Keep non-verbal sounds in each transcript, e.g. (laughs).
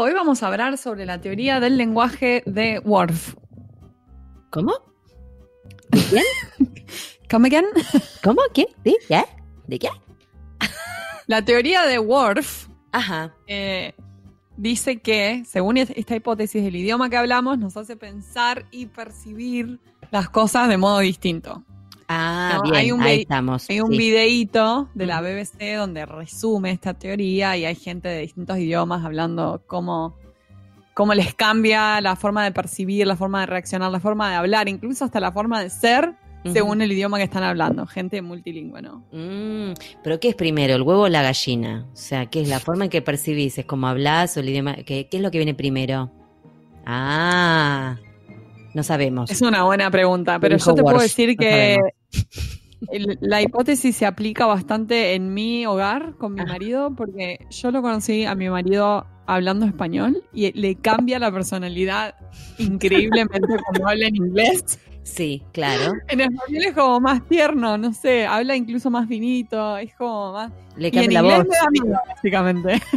hoy vamos a hablar sobre la teoría del lenguaje de Worf. ¿Cómo? ¿De quién? ¿Come (laughs) again? ¿Cómo? ¿Qué? ¿De qué? ¿De qué? La teoría de Worf Ajá. eh, dice que, según es- esta hipótesis del idioma que hablamos, nos hace pensar y percibir las cosas de modo distinto. Ah, No, bien, hay un ahí estamos. Hay un sí. videíto de la. BBC donde resume esta teoría y hay gente de distintos idiomas hablando cómo, cómo les cambia la forma de percibir, la forma de reaccionar, la forma de hablar, incluso hasta la forma de ser según el idioma que están hablando. Gente multilingüe, ¿no? Mm, Pero ¿qué es primero, el huevo o la gallina? O sea, ¿qué es la forma en que percibís? ¿Es como hablas o el idioma? ¿Qué, qué es lo que viene primero? Ah, no sabemos. Es una buena pregunta, pero yo te puedo decir no que sabemos. La hipótesis se aplica bastante en mi hogar con mi Ajá. marido, porque yo lo conocí a mi marido hablando español y le cambia la personalidad increíblemente (laughs) cuando habla en inglés. Sí, claro. En español es como más tierno, no sé, habla incluso más finito, es como más... Le Y en cambia la inglés voz. me da miedo, básicamente. (laughs)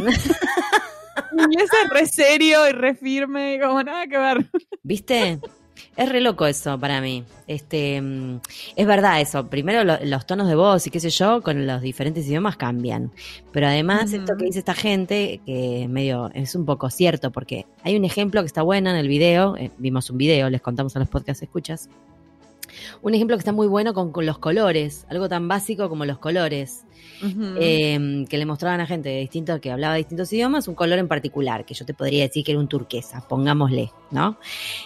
en inglés es re serio y re firme y como nada que ver. ¿Viste? Es re loco eso para mí. Este, mm, es verdad eso. Primero lo- los tonos de voz y qué sé yo, con los diferentes idiomas cambian. Pero además Ujú. esto que dice esta gente, que medio es un poco cierto, porque hay un ejemplo que está bueno en el video. eh, vimos un video, les contamos a los podcast escuchas. Un ejemplo que está muy bueno con, con los colores, algo tan básico como los colores. Eh, que le mostraban a gente de distintos, que hablaba distintos idiomas, un color en particular, que yo te podría decir que era un turquesa, pongámosle, ¿no?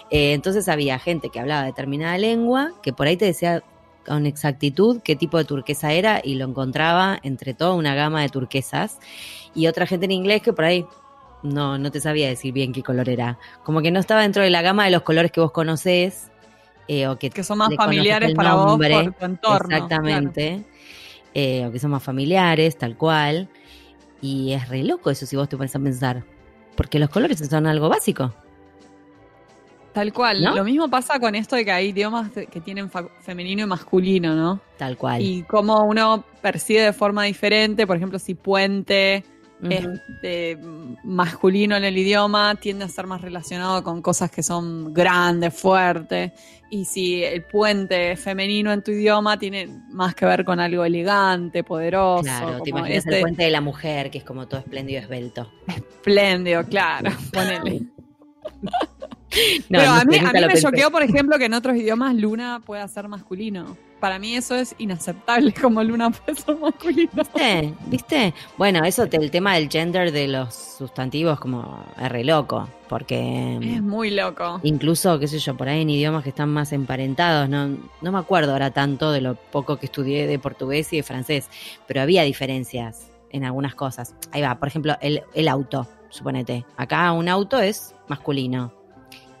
Eh, entonces había gente que hablaba determinada lengua, que por ahí te decía con exactitud qué tipo de turquesa era y lo encontraba entre toda una gama de turquesas, y otra gente en inglés que por ahí no, no te sabía decir bien qué color era, como que no estaba dentro de la gama de los colores que vos conocés, eh, o que que son más familiares para nombre, vos por tu entorno. Exactamente. Eh, o que son más familiares, tal cual. Y es re loco eso si vos te pones a pensar. Porque los colores son algo básico. Tal cual. ¿No? Lo mismo pasa con esto de que hay idiomas que tienen femenino y masculino, ¿no? Tal cual. Y cómo uno percibe de forma diferente, por ejemplo, si puente Es de masculino en el idioma, tiende a ser más relacionado con cosas que son grandes, fuertes. Y si el puente es femenino en tu idioma, tiene más que ver con algo elegante, poderoso. Claro, te imaginas el puente de la mujer, que es como todo espléndido y esbelto. espléndido, claro. (laughs) Ponele. No, Pero a mí, a mí me choqueó, por ejemplo, que en otros idiomas Luna pueda ser masculino. Para mí eso es inaceptable, (laughs) como Luna puede ser masculino. ¿Viste? ¿Viste? Bueno, eso, el tema del gender de los sustantivos, como es re loco. Porque. Es muy loco. Incluso, qué sé yo, por ahí en idiomas que están más emparentados, no, no me acuerdo ahora tanto de lo poco que estudié de portugués y de francés, pero había diferencias en algunas cosas. Ahí va, por ejemplo, el, el auto, suponete. Acá un auto es masculino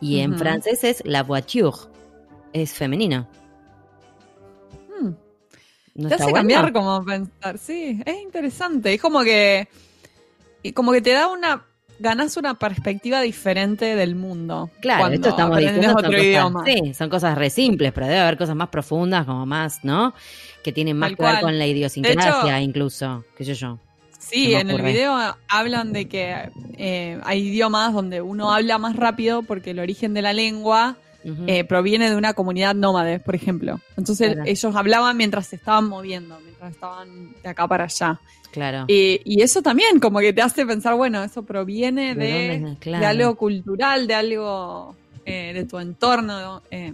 y en francés es la voiture, es femenino. ¿No te hace cambiar como pensar. Sí, es interesante. Es como que. y como que te da una. Ganas una perspectiva diferente del mundo. Claro, esto estamos diciendo son otro cosas, idioma. sí, son cosas re simples, pero debe haber cosas más profundas, como más, ¿no? Que tienen más Tal que ver con la idiosincrasia, hecho- incluso, qué sé yo. Sí, en el video hablan de que eh, hay idiomas donde uno habla más rápido porque el origen de la lengua Eh, proviene de una comunidad nómade, por ejemplo. Entonces Claro. ellos hablaban mientras se estaban moviendo, mientras estaban de acá para allá. claro. Y, y eso también como que te hace pensar, bueno, eso proviene ¿De de, dónde? Claro. de algo cultural, de algo eh, de tu entorno. eh,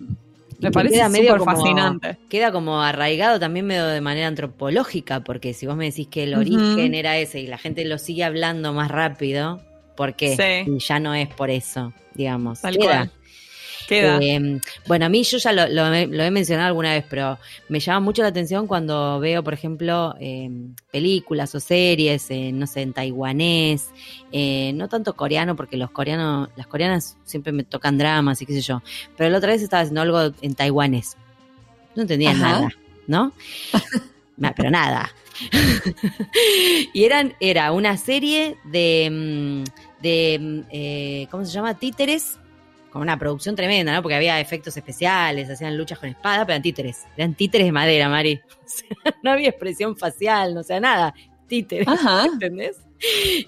me parece queda medio súper como- fascinante. Queda como arraigado también medio de manera antropológica, porque si vos me decís que el origen era ese y la gente lo sigue hablando más rápido, ¿por qué? Sí. Ya no es por eso, digamos. Tal Queda. cual. Queda. Eh, bueno, a mí yo ya lo, lo he- lo he mencionado alguna vez, pero me llama mucho la atención cuando veo, por ejemplo, eh, películas o series, eh, no sé, en taiwanés, eh, no tanto coreano, porque los coreanos, las coreanas siempre me tocan dramas y qué sé yo, pero la otra vez estaba haciendo algo en taiwanés. No entendía Ajá. nada, ¿no? (laughs) Pero nada. (laughs) y eran, era una serie de, mm, de mm, ¿cómo se llama? Títeres con una producción tremenda, ¿no? Porque había efectos especiales, hacían luchas con espada, pero eran títeres. Eran títeres de madera, Mari. (laughs) O sea, no había expresión facial, no sea, nada. títeres, Ajá. ¿entendés?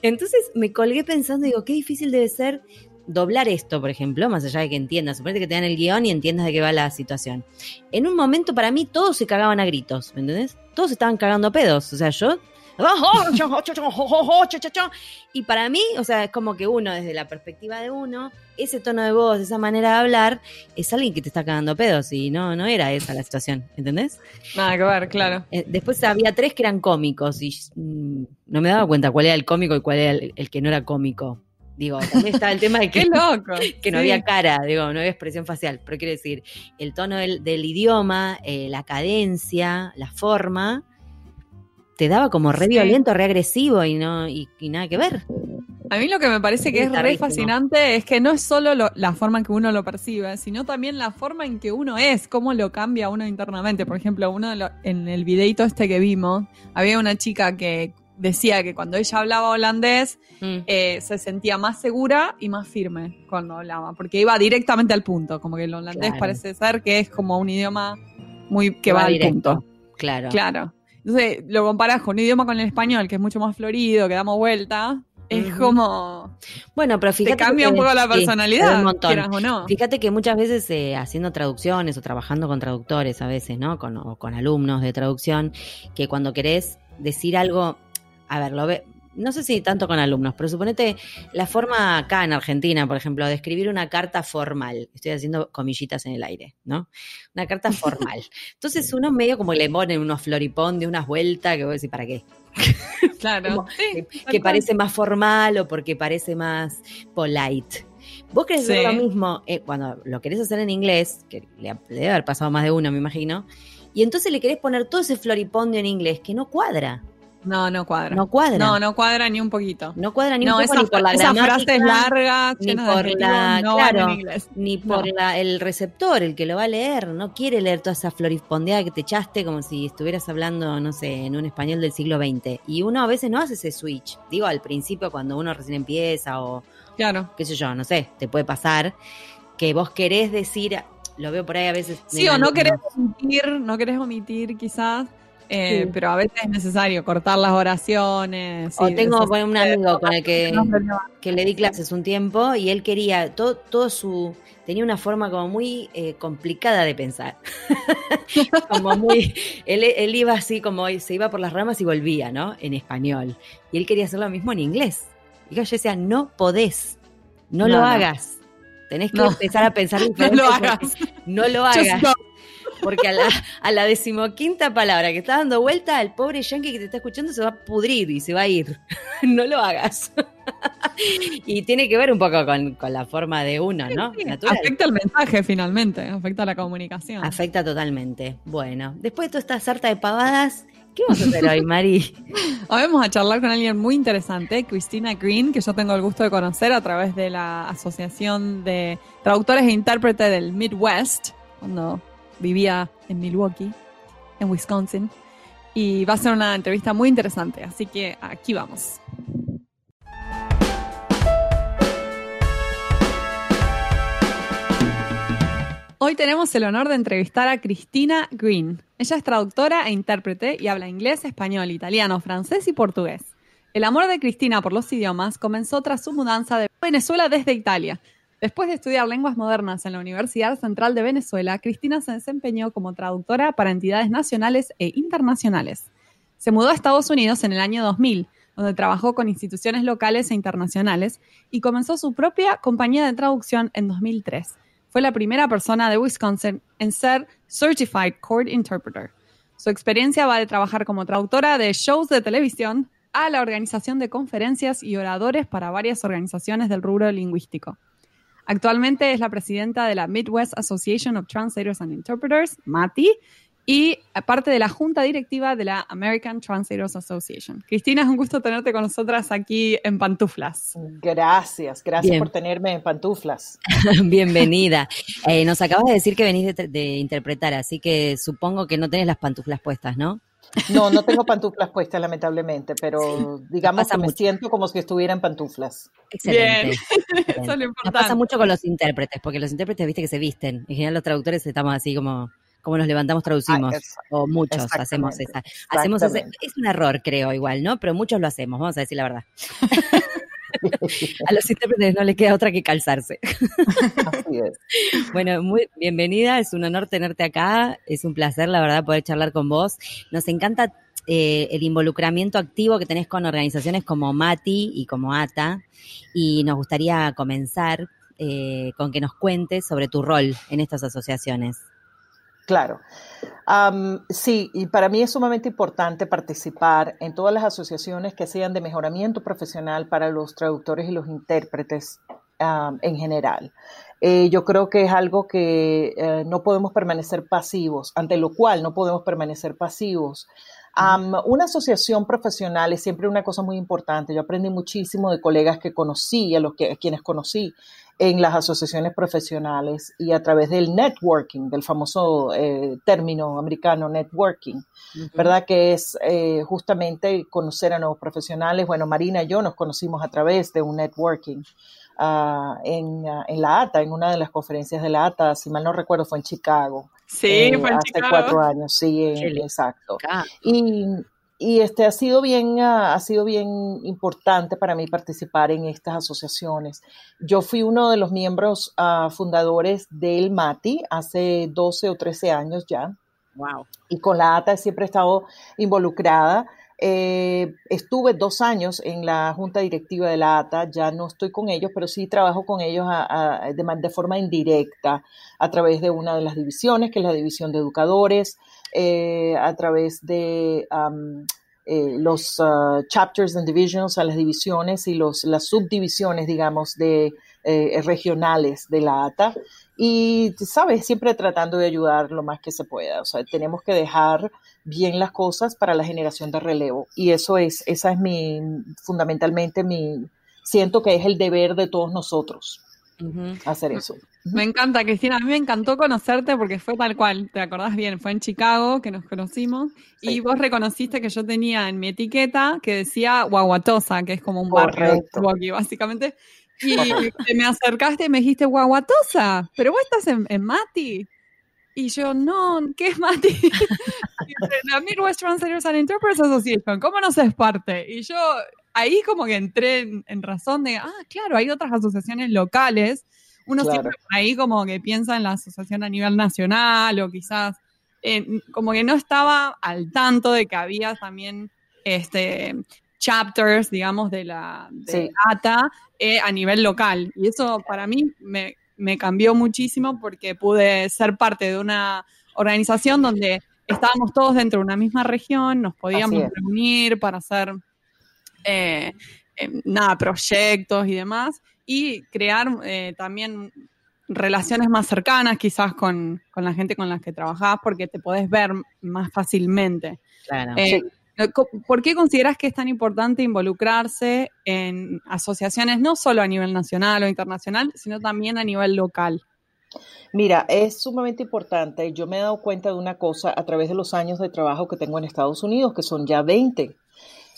Entonces me colgué pensando, digo, qué difícil debe ser doblar esto, por ejemplo, más allá de que entiendas, suponete que te dan el guion y entiendas de qué va la situación. En un momento para mí todos se cagaban a gritos, ¿me entendés? Todos estaban cagando a pedos, o sea, yo... Y para mí, o sea, es como que uno, desde la perspectiva de uno, ese tono de voz, esa manera de hablar, es alguien que te está cagando pedos y no, no era esa la situación, ¿entendés? Nada que ver, claro. Eh, después había tres que eran cómicos y mm, no me daba cuenta cuál era el cómico y cuál era el, que no era cómico. Digo, también estaba el tema de que, loco. que no había cara, digo, no había expresión facial, pero quiero decir, el tono del, idioma, eh, la cadencia, la forma, te daba como re Sí. violento, re agresivo y no y, y nada que ver. A mí lo que me parece que es re fascinante es que no es solo lo- la forma en que uno lo percibe, sino también la forma en que uno es, cómo lo cambia uno internamente. Por ejemplo, uno de lo- en el videito este que vimos, había una chica que decía que cuando ella hablaba holandés Mm. eh, se sentía más segura y más firme cuando hablaba, porque iba directamente al punto, como que el holandés Claro. parece ser que es como un idioma muy que Que va, va al directo. punto. Claro. Claro. Entonces lo comparas con un idioma con el español, que es mucho más florido, que damos vuelta. Es como. Bueno, pero Te fíjate cambia que- un poco la sí, personalidad. un montón. o no. Fíjate que muchas veces eh, haciendo traducciones o trabajando con traductores a veces, ¿no? Con, o con alumnos de traducción, que cuando querés decir algo, a ver, lo ve, no sé si tanto con alumnos, pero suponete la forma acá en Argentina, por ejemplo, de escribir una carta formal. Estoy haciendo comillitas en el aire, ¿no? Una carta formal. (laughs) Entonces uno medio como le pone unos floripón de unas vueltas que vos decís, ¿para qué? (laughs) Claro. como Sí, que, parece más formal o porque parece más polite. Vos querés Sí. hacer lo mismo eh, cuando lo querés hacer en inglés, que le, le debe haber pasado más de uno, me imagino, y entonces le querés poner todo ese floripondio en inglés que no cuadra. No, no cuadra. No cuadra. No, no cuadra ni un poquito. No cuadra ni no, un poco esa, ni por la esa gramática, frase es larga, ni por la- no claro. en inglés. ni por No. la- el receptor, el que lo va a leer. No quiere leer toda esa floripondeada que te echaste como si estuvieras hablando, no sé, en un español del siglo XX. Y uno a veces no hace ese switch. Digo, al principio cuando uno recién empieza o Claro. qué sé yo, no sé, te puede pasar que vos querés decir, lo veo por ahí a veces. Sí, o no querés omitir, no querés omitir quizás, eh, Sí. pero a veces es necesario cortar las oraciones. O sí, tengo bueno, un amigo con el que, no que le di clases un tiempo y él quería, todo, todo su, tenía una forma como muy eh, complicada de pensar. (laughs) como muy, él, él iba así como, se iba por las ramas y volvía, ¿no? En español. Y él quería hacer lo mismo en inglés. Y yo decía, no podés, no, No, lo no. hagas. Tenés que No. empezar a pensar (laughs) No diferente. lo porque hagas. No lo hagas. Porque a la, a la decimoquinta palabra que está dando vuelta, el pobre yankee que te está escuchando se va a pudrir y se va a ir. (laughs) no lo hagas. (laughs) y tiene que ver un poco con, con la forma de uno, ¿no? Sí. Afecta el mensaje finalmente, afecta la comunicación. Afecta totalmente. Bueno, después de toda esta sarta de pavadas, ¿qué vamos a hacer hoy, Mari? (laughs) Hoy vamos a charlar con alguien muy interesante, Christina Green, que yo tengo el gusto de conocer a través de la Asociación de Traductores e Intérpretes del Midwest, cuando vivía en Milwaukee, en Wisconsin. Y va a ser una entrevista muy interesante, así que aquí vamos. Hoy tenemos el honor de entrevistar a Cristina Green. Ella es traductora e intérprete y habla inglés, español, italiano, francés y portugués. El amor de Cristina por los idiomas comenzó tras su mudanza de Venezuela desde Italia. Después de estudiar lenguas modernas en la Universidad Central de Venezuela, Cristina se desempeñó como traductora para entidades nacionales e internacionales. Se mudó a Estados Unidos en el año 2000, donde trabajó con instituciones locales e internacionales y comenzó su propia compañía de traducción en 2003 fue la primera persona de Wisconsin en ser Certified Court Interpreter. Su experiencia va de trabajar como traductora de shows de televisión a la organización de conferencias y oradores para varias organizaciones del rubro lingüístico. Actualmente es la presidenta de la Midwest Association of Translators and Interpreters, MATI, y parte de la junta directiva de la American Translators Association. Cristina, es un gusto tenerte con nosotras aquí en Pantuflas. Gracias, gracias Bien. por tenerme en pantuflas. (laughs) Bienvenida. Eh, nos acabas de decir que venís de, de interpretar, así que supongo que no tenés las pantuflas puestas, ¿no? No, no tengo pantuflas puestas lamentablemente, pero digamos pasa que me mucho. siento como si estuviera en pantuflas. Excelente. Eso es lo Nos importante. pasa mucho con los intérpretes, porque los intérpretes, viste, que se visten. En general los traductores estamos así como como nos levantamos traducimos, Ah, o muchos hacemos esa. Hacemos ese, es un error, creo, igual, ¿no? Pero muchos lo hacemos, vamos a decir la verdad. (laughs) A los intérpretes no les queda otra que calzarse. Así es. Bueno, muy bienvenida, es un honor tenerte acá, es un placer, la verdad, poder charlar con vos. Nos encanta eh, el involucramiento activo que tenés con organizaciones como Mati y como ATA, y nos gustaría comenzar eh, con que nos cuentes sobre tu rol en estas asociaciones. Claro. Sí, y para mí es sumamente importante participar en todas las asociaciones que sean de mejoramiento profesional para los traductores y los intérpretes en general. Eh, yo creo que es algo que eh, no podemos permanecer pasivos, ante lo cual no podemos permanecer pasivos. Una asociación profesional es siempre una cosa muy importante. Yo aprendí muchísimo de colegas que conocí, a los que, a quienes conocí en las asociaciones profesionales y a través del networking, del famoso eh, término americano networking, ¿verdad? Que es eh, justamente conocer a nuevos profesionales. Bueno, Marina y yo nos conocimos a través de un networking ah, en, ah, en la ATA, en una de las conferencias de la ATA, si mal no recuerdo, fue en Chicago. Sí, eh, fue en hace Chicago. cuatro años, sí, eh, exacto. Y, y este ha sido bien, ah, ha sido bien importante para mí participar en estas asociaciones. Yo fui uno de los miembros ah, fundadores del MATI hace 12 o 13 años ya Wow. y con la ATA siempre he estado involucrada. Eh, estuve dos años en la junta directiva de la ATA, ya no estoy con ellos, pero sí trabajo con ellos a- a- de, de forma indirecta a través de una de las divisiones, que es la división de educadores, eh, a través de am, eh, los ah, chapters and divisions, a las divisiones y los, las subdivisiones, digamos, de eh, regionales de la ATA. Y, sabes, siempre tratando de ayudar lo más que se pueda. O sea, tenemos que dejar bien las cosas para la generación de relevo. Y eso es, esa es mi, fundamentalmente mi, siento que es el deber de todos nosotros Ujú. hacer eso. Me encanta, Cristina. A mí me encantó conocerte porque fue tal cual, te acordás bien, fue en Chicago que nos conocimos y vos reconociste que yo tenía en mi etiqueta que decía Guaguatosa, que es como un barrio de. Milwaukee, básicamente. Y te me acercaste y me dijiste Guaguatosa, pero vos estás en, en Mati. Y yo, no, ¿qué es Mati? (laughs) Dice, la Midwest Translators and Interpreters Association, ¿cómo no se parte? Y yo ahí como que entré en, en razón de, ah, claro, hay otras asociaciones locales. Uno Claro. siempre por ahí como que piensa en la asociación a nivel nacional o quizás eh, como que no estaba al tanto de que había también este chapters, digamos, de la, de Sí. ATA eh, a nivel local. Y eso para mí me, me cambió muchísimo porque pude ser parte de una organización donde estábamos todos dentro de una misma región, nos podíamos reunir para hacer eh, eh, nada, proyectos y demás, y crear eh, también relaciones más cercanas quizás con, con la gente con la que trabajás, porque te podés ver más fácilmente. Claro. Eh, Sí. ¿Por qué consideras que es tan importante involucrarse en asociaciones no solo a nivel nacional o internacional, sino también a nivel local? Mira, es sumamente importante. Yo me he dado cuenta de una cosa a través de los años de trabajo que tengo en Estados Unidos, que son ya 20.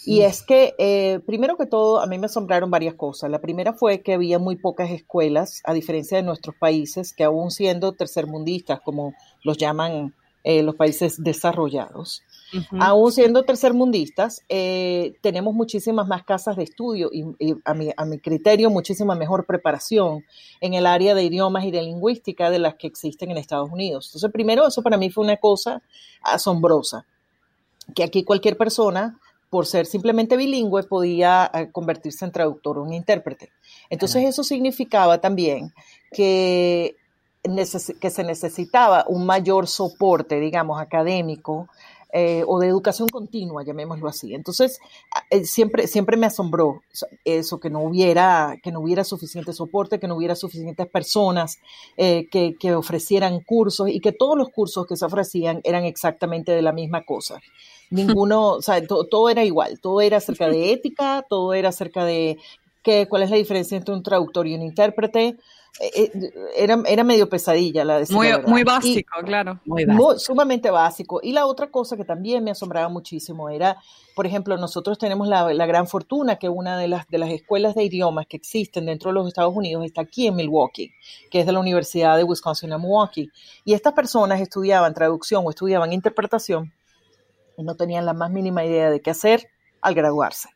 Y es que, eh, primero que todo, a mí me asombraron varias cosas. La primera fue que había muy pocas escuelas, a diferencia de nuestros países, que aún siendo tercermundistas, como los llaman eh, los países desarrollados, Ujú. aún siendo tercermundistas, eh, tenemos muchísimas más casas de estudio y, y a, mi, a mi criterio muchísima mejor preparación en el área de idiomas y de lingüística de las que existen en Estados Unidos. Entonces, primero, eso para mí fue una cosa asombrosa, que aquí cualquier persona, por ser simplemente bilingüe, podía eh, convertirse en traductor o un intérprete. Entonces, eso significaba también que que se necesitaba un mayor soporte, digamos, académico eh, o de educación continua, llamémoslo así. Entonces, eh, siempre, siempre me asombró eso, que no hubiera, que no hubiera suficiente soporte, que no hubiera suficientes personas eh, que, que ofrecieran cursos y que todos los cursos que se ofrecían eran exactamente de la misma cosa. (laughs) Ninguno, o sea, to- todo era igual, todo era acerca de (laughs) ética, todo era acerca de qué, cuál es la diferencia entre un traductor y un intérprete, era, era medio pesadilla la de muy, muy básico, claro. Muy básico. sumamente básico. Y la otra cosa que también me asombraba muchísimo era, por ejemplo, nosotros tenemos la, la, gran fortuna que una de las, de las escuelas de idiomas que existen dentro de los Estados Unidos está aquí en Milwaukee, que es de la Universidad de Wisconsin en Milwaukee. Y estas personas estudiaban traducción o estudiaban interpretación y no tenían la más mínima idea de qué hacer al graduarse.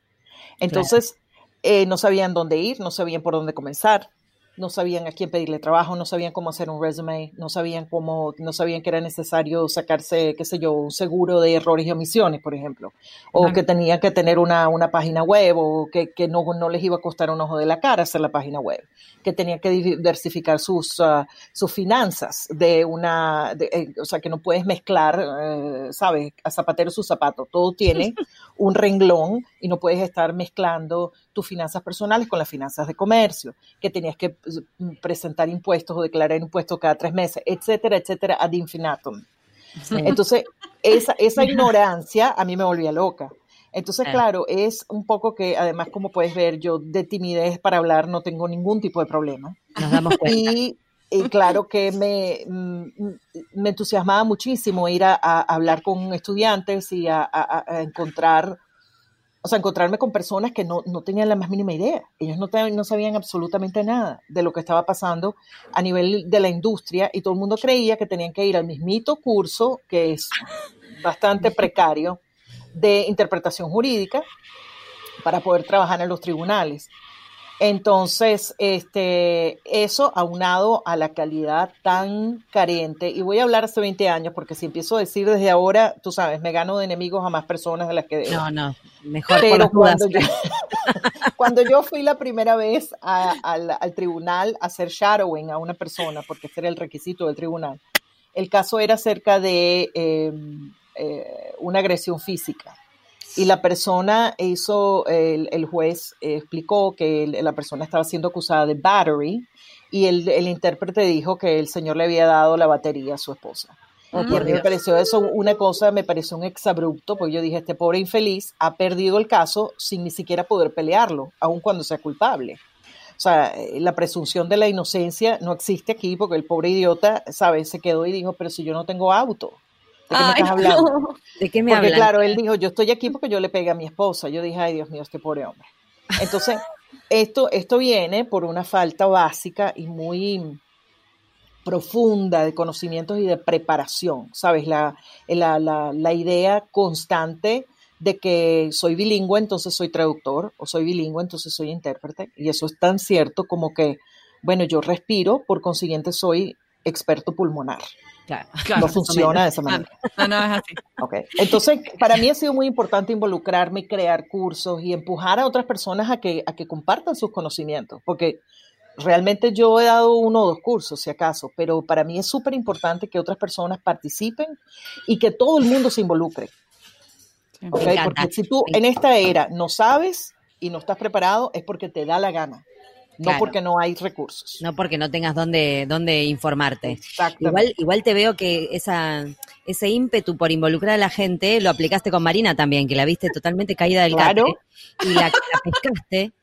Entonces, eh, no sabían dónde ir, no sabían por dónde comenzar, no sabían a quién pedirle trabajo, no sabían cómo hacer un resume, no sabían cómo, no sabían que era necesario sacarse, qué sé yo, un seguro de errores y omisiones, por ejemplo, o que tenían que tener una, una página web, o que, que no, no, les iba a costar un ojo de la cara hacer la página web, que tenían que diversificar sus, uh, sus finanzas de una, eh, o sea, que no puedes mezclar, eh, ¿sabes? A zapatero su zapato, todo tiene (laughs) un renglón y no puedes estar mezclando tus finanzas personales con las finanzas de comercio, que tenías que pues, presentar impuestos o declarar impuestos cada tres meses, etcétera, etcétera, ad infinitum. Entonces, esa, esa (laughs) ignorancia a mí me volvía loca. Entonces, claro, es un poco que además, como puedes ver, yo de timidez para hablar no tengo ningún tipo de problema. Nos damos cuenta. Y, claro que me, mm, me, entusiasmaba muchísimo ir a, hablar con estudiantes y a, a encontrar o sea, encontrarme con personas que no, no tenían la más mínima idea. Ellos no, no sabían absolutamente nada de lo que estaba pasando a nivel de la industria y todo el mundo creía que tenían que ir al mismito curso, que es bastante (laughs) precario, de interpretación jurídica para poder trabajar en los tribunales. Entonces, este, eso aunado a la calidad tan carente, y voy a hablar hace 20 años, porque si empiezo a decir desde ahora, tú sabes, me gano de enemigos a más personas de las que No, no, mejor Pero cuando yo, (laughs) cuando yo fui la primera vez al, tribunal a hacer shadowing a una persona, porque ese era el requisito del tribunal, el caso era acerca de em, eh, una agresión física y la persona hizo, el, juez explicó que la persona estaba siendo acusada de battery y el, intérprete dijo que el señor le había dado la batería a su esposa. Oh, y a mí me pareció eso una cosa, me pareció un exabrupto, porque yo dije, este pobre infeliz ha perdido el caso sin ni siquiera poder pelearlo, aun cuando sea culpable. O sea, la presunción de la inocencia no existe aquí porque el pobre idiota, ¿sabes? Se quedó y dijo, pero si yo no tengo auto. ¿De qué me estás hablando? ¿De qué me Porque claro, él dijo, yo estoy aquí porque yo le pegué a mi esposa. Yo dije, ay Dios mío, este pobre hombre. Entonces, (laughs) esto, esto viene por una falta básica y muy profunda de conocimientos y de preparación, ¿sabes? La, la, la, la idea constante de que soy bilingüe, entonces soy traductor, o soy bilingüe, entonces soy intérprete. Y eso es tan cierto como que, bueno, yo respiro, por consiguiente soy experto pulmonar. (laughs) Claro, no funciona de esa manera. No, no, es así. (laughs) Okay. Entonces, para mí ha sido muy importante involucrarme y crear cursos y empujar a otras personas a que, a que compartan sus conocimientos, porque realmente yo he dado uno o dos cursos, si acaso, pero para mí es súper importante que otras personas participen y que todo el mundo se involucre. Okay? Porque si tú en esta era no sabes y no estás preparado, es porque te da la gana. No porque no hay recursos. No porque no tengas dónde, dónde informarte. Igual, igual te veo que esa, ese ímpetu por involucrar a la gente lo aplicaste con Marina también, que la viste totalmente caída del claro. y la, la pescaste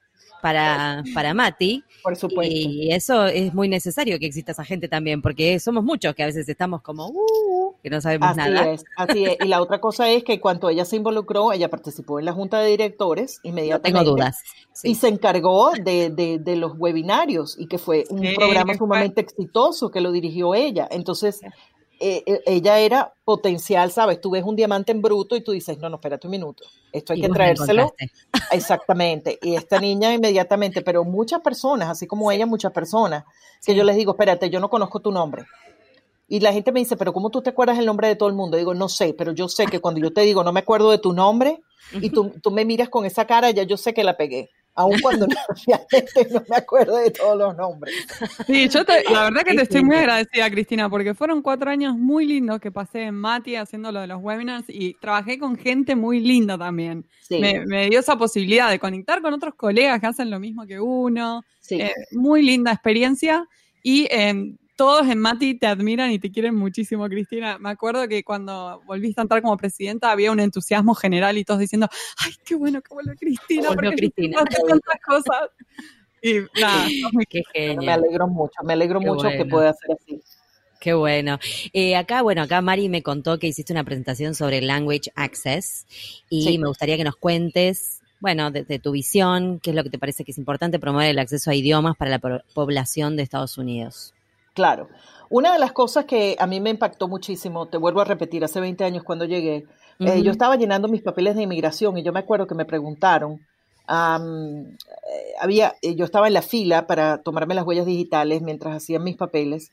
para, para Mati. Por supuesto. Y eso es muy necesario que exista esa gente también, porque somos muchos que a veces estamos como, uh, que no sabemos nada. Es, así es. Y la otra cosa es que cuando ella se involucró, ella participó en la junta de directores inmediatamente. No tengo dudas. Y se encargó de, de, de, los webinarios y que fue un programa sumamente exitoso que lo dirigió ella. Entonces, eh, eh, ella era potencial, ¿sabes? Tú ves un diamante en bruto y tú dices, no, no, espérate un minuto, esto hay que traérselo. (laughs) Exactamente. Y esta niña inmediatamente, pero muchas personas, así como ella, muchas personas, que yo les digo, espérate, yo no conozco tu nombre. Y la gente me dice, pero ¿cómo tú te acuerdas el nombre de todo el mundo? digo, no sé, pero yo sé que cuando yo te digo, no me acuerdo de tu nombre, y tú, tú me miras con esa cara, ya yo sé que la pegué aun cuando (laughs) no me acuerdo de todos los nombres. Sí, yo la (laughs) verdad que te estoy muy agradecida, Cristina, porque fueron cuatro años muy lindos que pasé en Mati haciendo lo de los webinars y trabajé con gente muy linda también. Me, dio esa posibilidad de conectar con otros colegas que hacen lo mismo que uno. Eh, muy linda experiencia y eh, todos en Mati te admiran y te quieren muchísimo, Cristina. Me acuerdo que cuando volviste a entrar como presidenta había un entusiasmo general y todos diciendo, ay, qué bueno que vuelve Cristina, porque Cristina. tantas cosas. Y nada, Qué genio. Me alegro mucho, me alegro Qué mucho que bueno. pueda ser así. Qué bueno. Eh, acá, bueno, acá Mari me contó que hiciste una presentación sobre Language Access y Sí. me gustaría que nos cuentes, bueno, de, de tu visión, qué es lo que te parece que es importante promover el acceso a idiomas para la po- población de Estados Unidos. Claro. Una de las cosas que a mí me impactó muchísimo, te vuelvo a repetir, hace 20 años cuando llegué, eh, yo estaba llenando mis papeles de inmigración y yo me acuerdo que me preguntaron, eh, había, eh, yo estaba en la fila para tomarme las huellas digitales mientras hacían mis papeles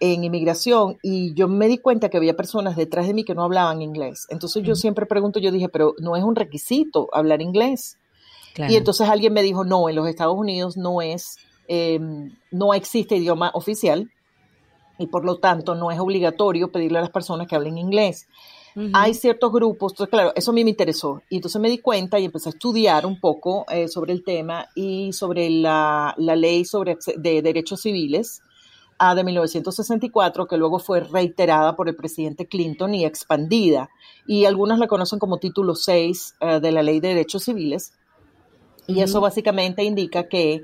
en inmigración y yo me di cuenta que había personas detrás de mí que no hablaban inglés. Entonces yo siempre pregunto, yo dije, pero no es un requisito hablar inglés. Claro. Y entonces alguien me dijo, no, en los Estados Unidos no es, eh, no existe idioma oficial y por lo tanto no es obligatorio pedirle a las personas que hablen inglés. Hay ciertos grupos, entonces claro, eso a mí me interesó. Y entonces me di cuenta y empecé a estudiar un poco eh, sobre el tema y sobre la, la ley sobre de derechos civiles ah, de 1964 que luego fue reiterada por el presidente Clinton y expandida. Y algunos la conocen como título 6 eh, de la ley de derechos civiles y eso básicamente indica que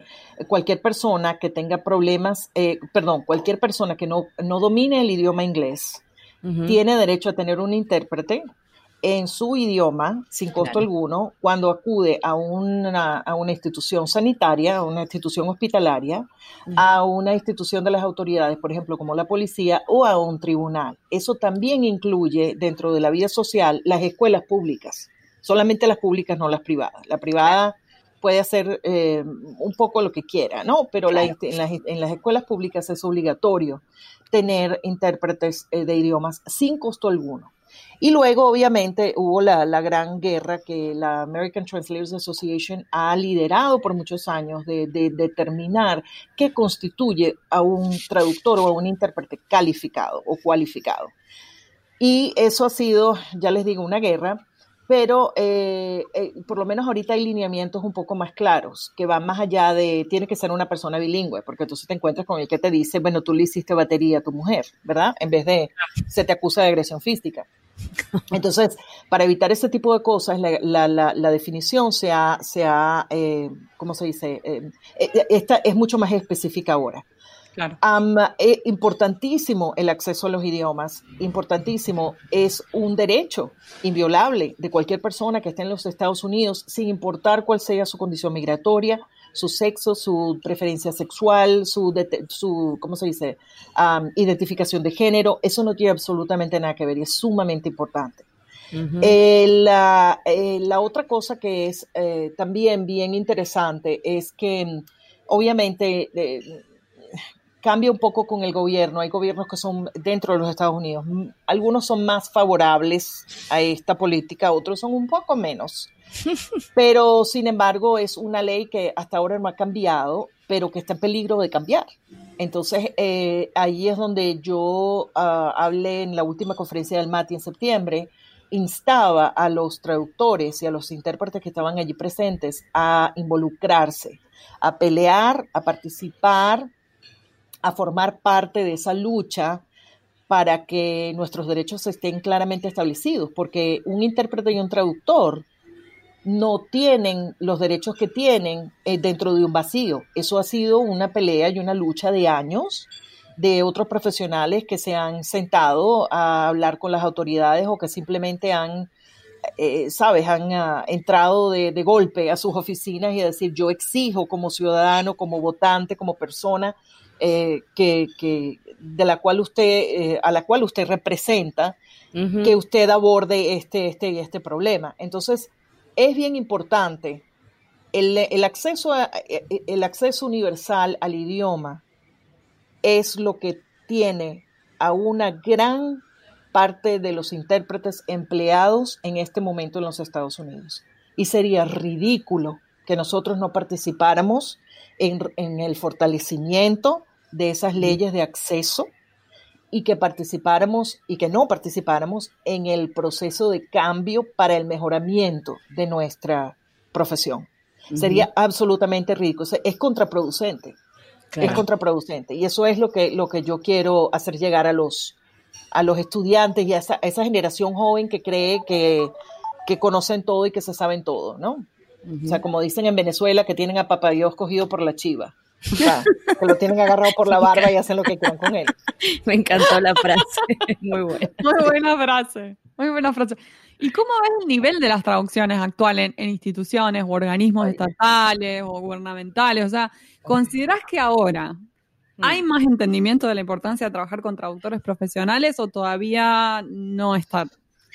cualquier persona que tenga problemas, eh, perdón, cualquier persona que no, no domine el idioma inglés tiene derecho a tener un intérprete en su idioma sin costo Claro. alguno cuando acude a una, a una institución sanitaria, a una institución hospitalaria, a una institución de las autoridades, por ejemplo, como la policía o a un tribunal. Eso también incluye dentro de la vida social las escuelas públicas, solamente las públicas, no las privadas. La privada puede hacer eh, un poco lo que quiera, ¿no? Pero la- en, las, en las escuelas públicas es obligatorio tener intérpretes eh, de idiomas sin costo alguno. Y luego, obviamente, hubo la, la gran guerra que la American Translators Association ha liderado por muchos años de, de determinar qué constituye a un traductor o a un intérprete calificado o cualificado. Y eso ha sido, ya les digo, una guerra, pero eh, eh, por lo menos ahorita hay lineamientos un poco más claros, que van más allá de, tiene que ser una persona bilingüe, porque entonces te encuentras con el que te dice, bueno, tú le hiciste batería a tu mujer, ¿verdad? En vez de, se te acusa de agresión física. (laughs) Entonces, para evitar ese tipo de cosas, la, la, la, la definición se ha, se ha eh, ¿cómo se dice? Eh, eh, esta es mucho más específica ahora. Claro. Um, eh, importantísimo el acceso a los idiomas, importantísimo, es un derecho inviolable de cualquier persona que esté en los Estados Unidos, sin importar cuál sea su condición migratoria, su sexo, su preferencia sexual, su, su ¿cómo se dice?, um, identificación de género, eso no tiene absolutamente nada que ver y es sumamente importante. Uh -huh. eh, la, eh, la, otra cosa que es eh, también bien interesante es que obviamente cambia un poco con el gobierno. Hay gobiernos que son dentro de los Estados Unidos. Algunos son más favorables a esta política, otros son un poco menos. (laughs) Pero, sin embargo, es una ley que hasta ahora no ha cambiado, pero que está en peligro de cambiar. Entonces, eh, ahí es donde yo uh, hablé en la última conferencia del MATI en septiembre, instaba a los traductores y a los intérpretes que estaban allí presentes a involucrarse, a pelear, a participar, a formar parte de esa lucha para que nuestros derechos estén claramente establecidos, porque un intérprete y un traductor no tienen los derechos que tienen eh, dentro de un vacío. Eso ha sido una pelea y una lucha de años de otros profesionales que se han sentado a hablar con las autoridades o que simplemente han, eh, sabes, han uh, entrado de, de golpe a sus oficinas y a decir, yo exijo como ciudadano, como votante, como persona, eh, que, que, de la cual usted, eh, a la cual usted representa, uh -huh. que usted aborde este, este, este problema. Entonces, es bien importante el, el, acceso a, el acceso universal al idioma es lo que tiene a una gran parte de los intérpretes empleados en este momento en los Estados Unidos. Y sería ridículo que nosotros no participáramos en, en el fortalecimiento de esas leyes de acceso y que participáramos y que no participáramos en el proceso de cambio para el mejoramiento de nuestra profesión. Uh -huh. Sería absolutamente ridículo, o sea, es contraproducente. Claro. Es contraproducente. Y eso es lo que, lo que yo quiero hacer llegar a los, a los estudiantes y a esa, a esa generación joven que cree que, que conocen todo y que se saben todo, ¿no? O sea, como dicen en Venezuela, que tienen a Papá Dios cogido por la chiva. O sea, (laughs) que lo tienen agarrado por la barba y hacen lo que quieran con él. Me encantó la frase. (laughs) Muy buena. Muy buena frase. Muy buena frase. ¿Y cómo ves el nivel de las traducciones actuales en, instituciones o organismos estatales o gubernamentales? O sea, ¿consideras que ahora mm. hay más entendimiento de la importancia de trabajar con traductores profesionales o todavía no está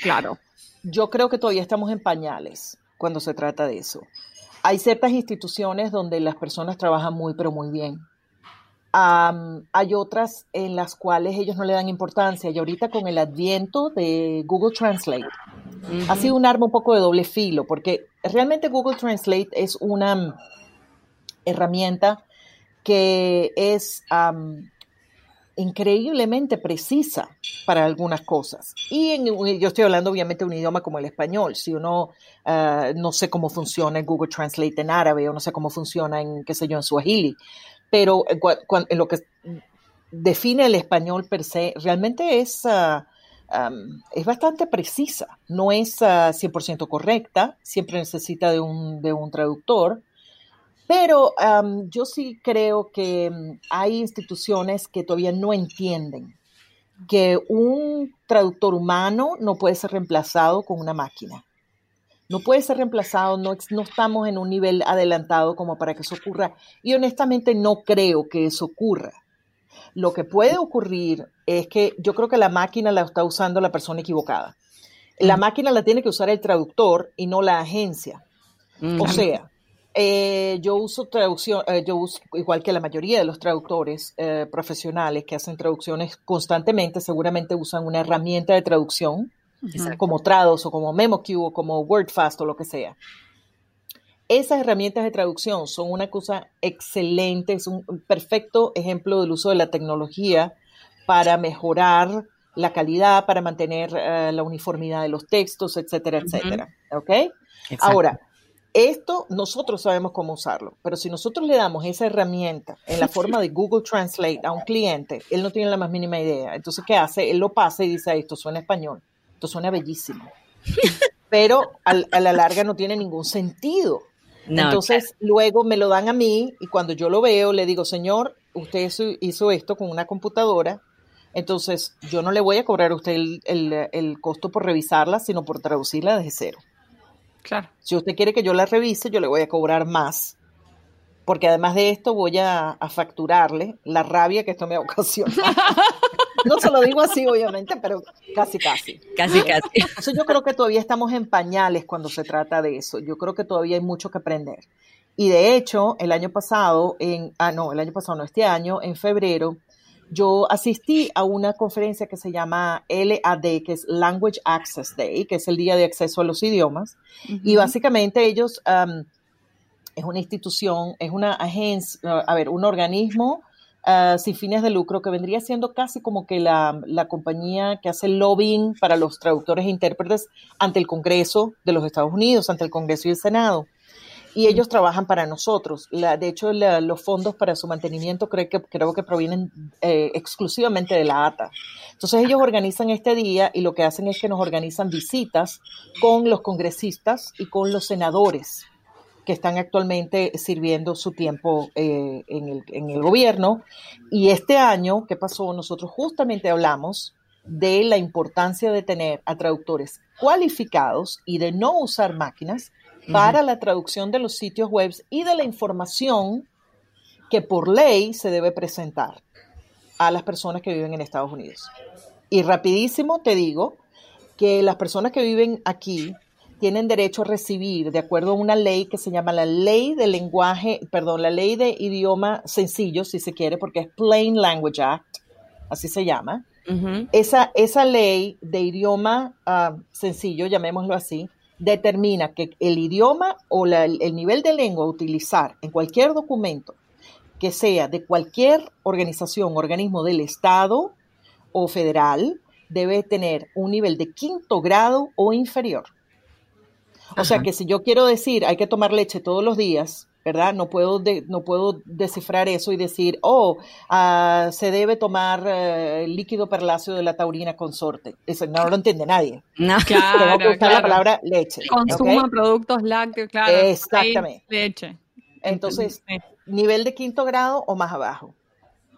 claro? Yo creo que todavía estamos en pañales cuando se trata de eso. Hay ciertas instituciones donde las personas trabajan muy, pero muy bien. hay otras en las cuales ellos no le dan importancia y ahorita con el adviento de Google Translate ha sido un arma un poco de doble filo porque realmente Google Translate es una herramienta que es increíblemente precisa para algunas cosas. Y yo estoy hablando obviamente de un idioma como el español. Si uno ah, no sé cómo funciona en Google Translate en árabe o no sé cómo funciona en, qué sé yo, en Swahili, pero en, lo que define el español per se, realmente es, ah, es bastante precisa. No es 100% ah, correcta, siempre necesita de un, de un traductor pero yo sí creo que mm, hay instituciones que todavía no entienden que un traductor humano no puede ser reemplazado con una máquina. No puede ser reemplazado, no, no estamos en un nivel adelantado como para que eso ocurra. Y honestamente no creo que eso ocurra. Lo que puede ocurrir es que yo creo que la máquina la está usando la persona equivocada. La máquina la tiene que usar el traductor y no la agencia. O sea, eh, yo uso traducción, eh, yo uso, igual que la mayoría de los traductores eh, profesionales que hacen traducciones constantemente, seguramente usan una herramienta de traducción, como Trados o como MemoQ o como WordFast o lo que sea. Esas herramientas de traducción son una cosa excelente, es un perfecto ejemplo del uso de la tecnología para mejorar la calidad, para mantener la uniformidad de los textos, etcétera, etcétera. ¿Ok? Ahora, esto nosotros sabemos cómo usarlo, pero si nosotros le damos esa herramienta en la forma de Google Translate a un cliente, él no tiene la más mínima idea. Entonces, ¿qué hace? Él lo pasa y dice, esto suena español, esto suena bellísimo. (laughs) Pero a la larga no tiene ningún sentido. Entonces, luego me lo dan a mí y cuando yo lo veo, le digo, señor, usted hizo esto con una computadora, entonces yo no le voy a cobrar a usted el costo por revisarla, sino por traducirla desde cero. Claro. Si usted quiere que yo la revise, yo le voy a cobrar más. Porque además de esto voy a, facturarle la rabia que esto me (laughs) ocasiona. no se lo digo así, obviamente, pero casi, casi. Casi, casi. Entonces yo creo que todavía estamos en pañales cuando se trata de eso. Yo creo que todavía hay mucho que aprender. Y de hecho, el año pasado, en, ah, no, el año pasado, no, este año, en febrero, yo asistí a una conferencia que se llama LAD, que es Language Access Day, que es el Día de Acceso a los Idiomas. Y básicamente ellos, es una institución, es una agencia, a ver, un organismo ah, sin fines de lucro que vendría siendo casi como que la, la, compañía que hace lobbying para los traductores e intérpretes ante el Congreso de los Estados Unidos, ante el Congreso y el Senado y ellos trabajan para nosotros. de hecho, los fondos para su mantenimiento creo que, creo que provienen eh, exclusivamente de la ATA. Entonces ellos organizan este día y lo que hacen es que nos organizan visitas con los congresistas y con los senadores que están actualmente sirviendo su tiempo eh, el, en el gobierno. Y este año, ¿qué pasó? Nosotros justamente hablamos de la importancia de tener a traductores cualificados y de no usar máquinas para la traducción de los sitios web y de la información que por ley se debe presentar a las personas que viven en Estados Unidos. Y rapidísimo te digo que las personas que viven aquí tienen derecho a recibir, de acuerdo a una ley que se llama la ley de lenguaje, perdón, la ley de idioma sencillo, si se quiere, porque es Plain Language Act, así se llama. esa, esa ley de idioma ah, sencillo, llamémoslo así, determina que el idioma o el nivel de lengua a utilizar en cualquier documento que sea de cualquier organización, organismo del Estado o federal, debe tener un nivel de quinto grado o inferior. O sea que si yo quiero decir hay que tomar leche todos los días, ¿verdad? No puedo, no puedo descifrar eso y decir, oh, ah, se debe tomar eh, líquido perláceo de la taurina consorte. Eso no lo entiende nadie. No, claro. (laughs) Tengo que usar la palabra leche. Consuma productos lácteos, claro. Exactamente. leche. Entonces, nivel de quinto grado o más abajo.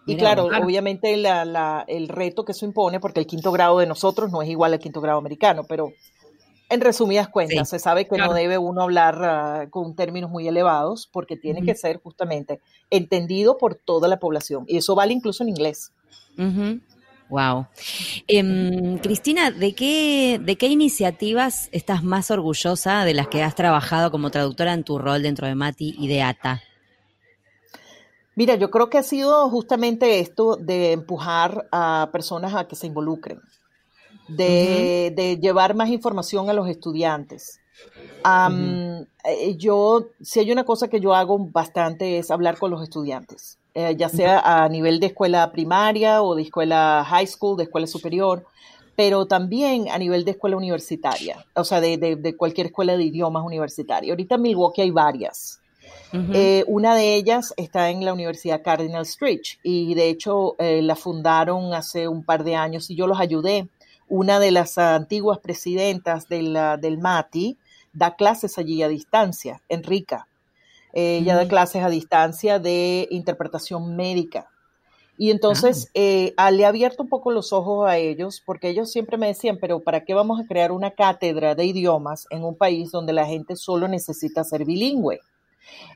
Y claro, obviamente el reto que eso impone, porque el quinto grado de nosotros no es igual al quinto grado americano, pero en resumidas cuentas, se sabe que no debe uno hablar ah, con términos muy elevados porque tiene que ser justamente entendido por toda la población. Y eso vale incluso en inglés. Wow. Em, Cristina, ¿de qué, ¿de qué iniciativas estás más orgullosa de las que has trabajado como traductora en tu rol dentro de Mati y de ATA? Mira, yo creo que ha sido justamente esto de empujar a personas a que se involucren de, llevar más información a los estudiantes. Eh, yo, si hay una cosa que yo hago bastante es hablar con los estudiantes, eh, ya sea a nivel de escuela primaria o de escuela high school, de escuela superior, pero también a nivel de escuela universitaria, o sea, de, cualquier escuela de idiomas universitaria. Ahorita en Milwaukee hay varias. Eh, una de ellas está en la Universidad Cardinal Street y de hecho la fundaron hace un par de años y yo los ayudé una de las antiguas presidentas del, del MATI, da clases allí a distancia, Enrica. ella da clases a distancia de interpretación médica. Y entonces ah. eh, le he abierto un poco los ojos a ellos, porque ellos siempre me decían, pero ¿para qué vamos a crear una cátedra de idiomas en un país donde la gente solo necesita ser bilingüe?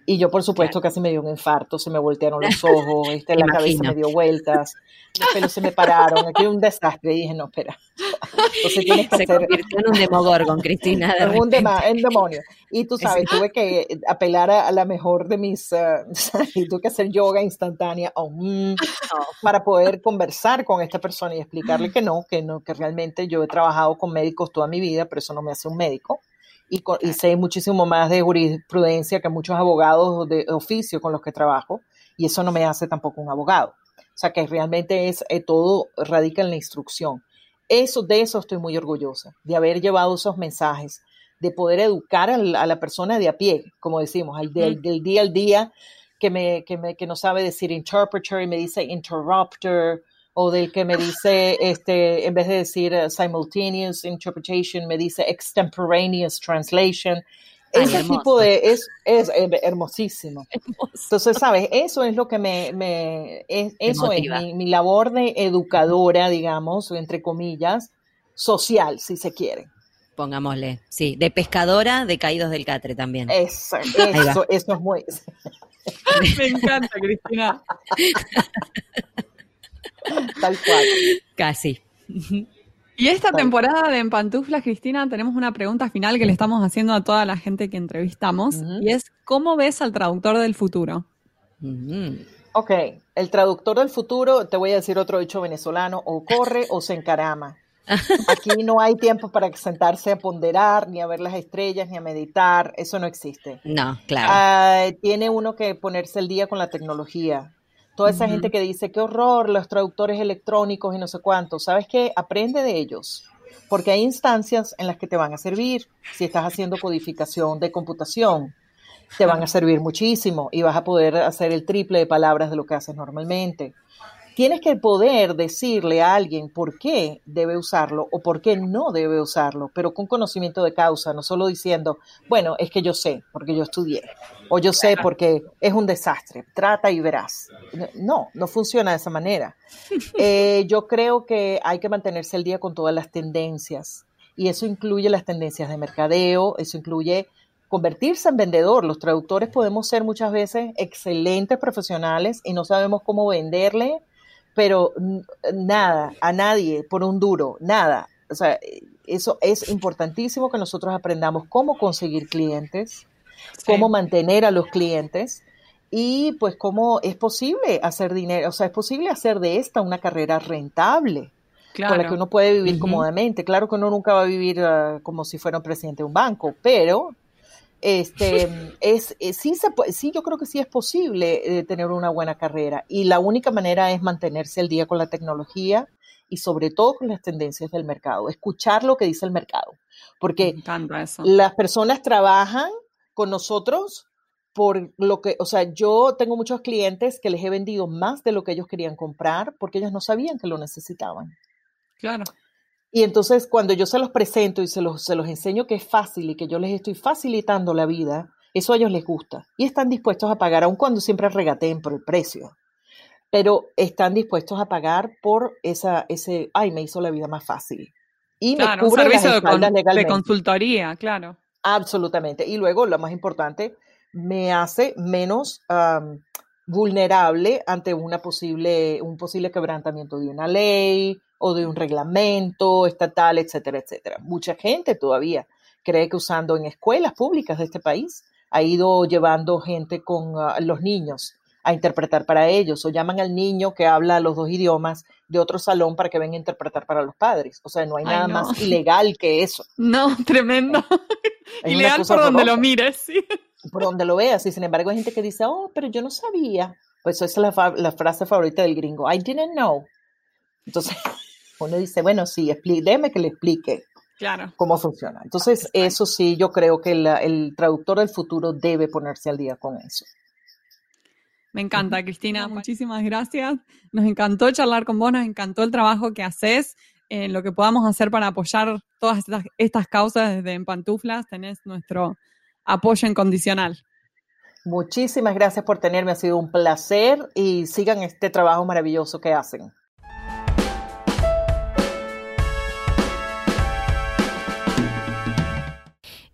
Y yo, por supuesto, casi me dio un infarto, se me voltearon los ojos, (laughs) este, la cabeza me dio vueltas, los pelos se me pararon, aquí un desastre. Y dije, no, espera. Entonces tienes que se convirtió en un demogorgon, Cristina. De (laughs) en un demonio. Y tú sabes, tuve que apelar a, la mejor de mis, uh, (laughs) y tuve que hacer yoga instantánea mm, para poder conversar con esta persona y explicarle que no, que no, que realmente yo he trabajado con médicos toda mi vida, pero eso no me hace un médico y, sé muchísimo más de jurisprudencia que muchos abogados de oficio con los que trabajo y eso no me hace tampoco un abogado. O sea que realmente es eh, todo radica en la instrucción. Eso, de eso estoy muy orgullosa, de haber llevado esos mensajes, de poder educar a la, persona de a pie, como decimos, del, del, día al día, que, me, que, me, que no sabe decir interpreter y me dice interrupter, o del que me dice, este, en vez de decir uh, simultaneous interpretation, me dice extemporaneous translation. Ese tipo de, es, es hermosísimo. (laughs) Entonces, ¿sabes? Eso es lo que me, me es, eso es mi, mi, labor de educadora, digamos, entre comillas, social, si se quiere. Pongámosle, sí, de pescadora de caídos del catre también. Eso, eso, eso es muy... (laughs) me encanta, Cristina. (laughs) (laughs) Tal cual. Casi. Y esta temporada de En Pantuflas, Cristina, tenemos una pregunta final que le estamos haciendo a toda la gente que entrevistamos y es, ¿cómo ves al traductor del futuro? Ok, el traductor del futuro, te voy a decir otro dicho venezolano, o corre o se encarama. (laughs) Aquí no hay tiempo para sentarse a ponderar, ni a ver las estrellas, ni a meditar, eso no existe. No, claro. Ah, tiene uno que ponerse el día con la tecnología. Toda esa gente que dice, qué horror, los traductores electrónicos y no sé cuánto, ¿sabes qué? Aprende de ellos, porque hay instancias en las que te van a servir. Si estás haciendo codificación de computación, te van a servir muchísimo y vas a poder hacer el triple de palabras de lo que haces normalmente tienes que poder decirle a alguien por qué debe usarlo o por qué no debe usarlo, pero con conocimiento de causa, no solo diciendo, bueno, es que yo sé, porque yo estudié, o yo sé porque es un desastre, trata y verás. No, no funciona de esa manera. (laughs) Eh, yo creo que hay que mantenerse al día con todas las tendencias, y eso incluye las tendencias de mercadeo, eso incluye convertirse en vendedor. Los traductores podemos ser muchas veces excelentes profesionales y no sabemos cómo venderle pero nada, a nadie por un duro, nada. O sea, eso es importantísimo que nosotros aprendamos cómo conseguir clientes, cómo mantener a los clientes y pues cómo es posible hacer dinero, o sea, es posible hacer de esta una carrera rentable. Con la que uno puede vivir cómodamente. Claro que uno nunca va a vivir ah, como si fuera un presidente de un banco, pero este, (laughs) es, eh, sí, se sí, yo creo que sí es posible eh, tener una buena carrera y la única manera es mantenerse al día con la tecnología y sobre todo con las tendencias del mercado, escuchar lo que dice el mercado, porque las personas trabajan con nosotros por lo que, o sea, yo tengo muchos clientes que les he vendido más de lo que ellos querían comprar porque ellos no sabían que lo necesitaban. Claro. Y entonces cuando yo se los presento y se los, se los enseño que es fácil y que yo les estoy facilitando la vida, eso a ellos les gusta. Y están dispuestos a pagar, aun cuando siempre regateen por el precio. Pero están dispuestos a pagar por esa, ese, ay, me hizo la vida más fácil. Y me Claro, un cubre las servicio de, espaldas con- de legalmente. consultoría, claro. Absolutamente. Y luego, lo más importante, me hace menos am, vulnerable ante una posible, un posible quebrantamiento de una ley o de un reglamento estatal, etcétera, etcétera. Mucha gente todavía cree que usando en escuelas públicas de este país ha ido llevando gente con ah, los niños a interpretar para ellos o llaman al niño que habla los dos idiomas de otro salón para que venga a interpretar para los padres. O sea, no hay Ay, nada no. más (laughs) ilegal que eso. No, tremendo. (laughs) Es Ilegal por donde lo mires, sí. por donde lo veas. Y sin embargo, hay gente que dice, oh, pero yo no sabía. Pues esa es la, la frase favorita del gringo. I didn't know. Entonces, (laughs) uno dice, bueno, sí, déjeme que le explique Claro. cómo funciona. Entonces, eso sí, yo creo que la- el traductor del futuro debe ponerse al día con eso. Me encanta, Cristina. Muchísimas gracias. Nos encantó charlar con vos, nos encantó el trabajo que haces, en lo que podamos hacer para apoyar todas estas, estas causas desde En Pantuflas. Tenés nuestro apoyo incondicional. Muchísimas gracias por tenerme, ha sido un placer y sigan este trabajo maravilloso que hacen.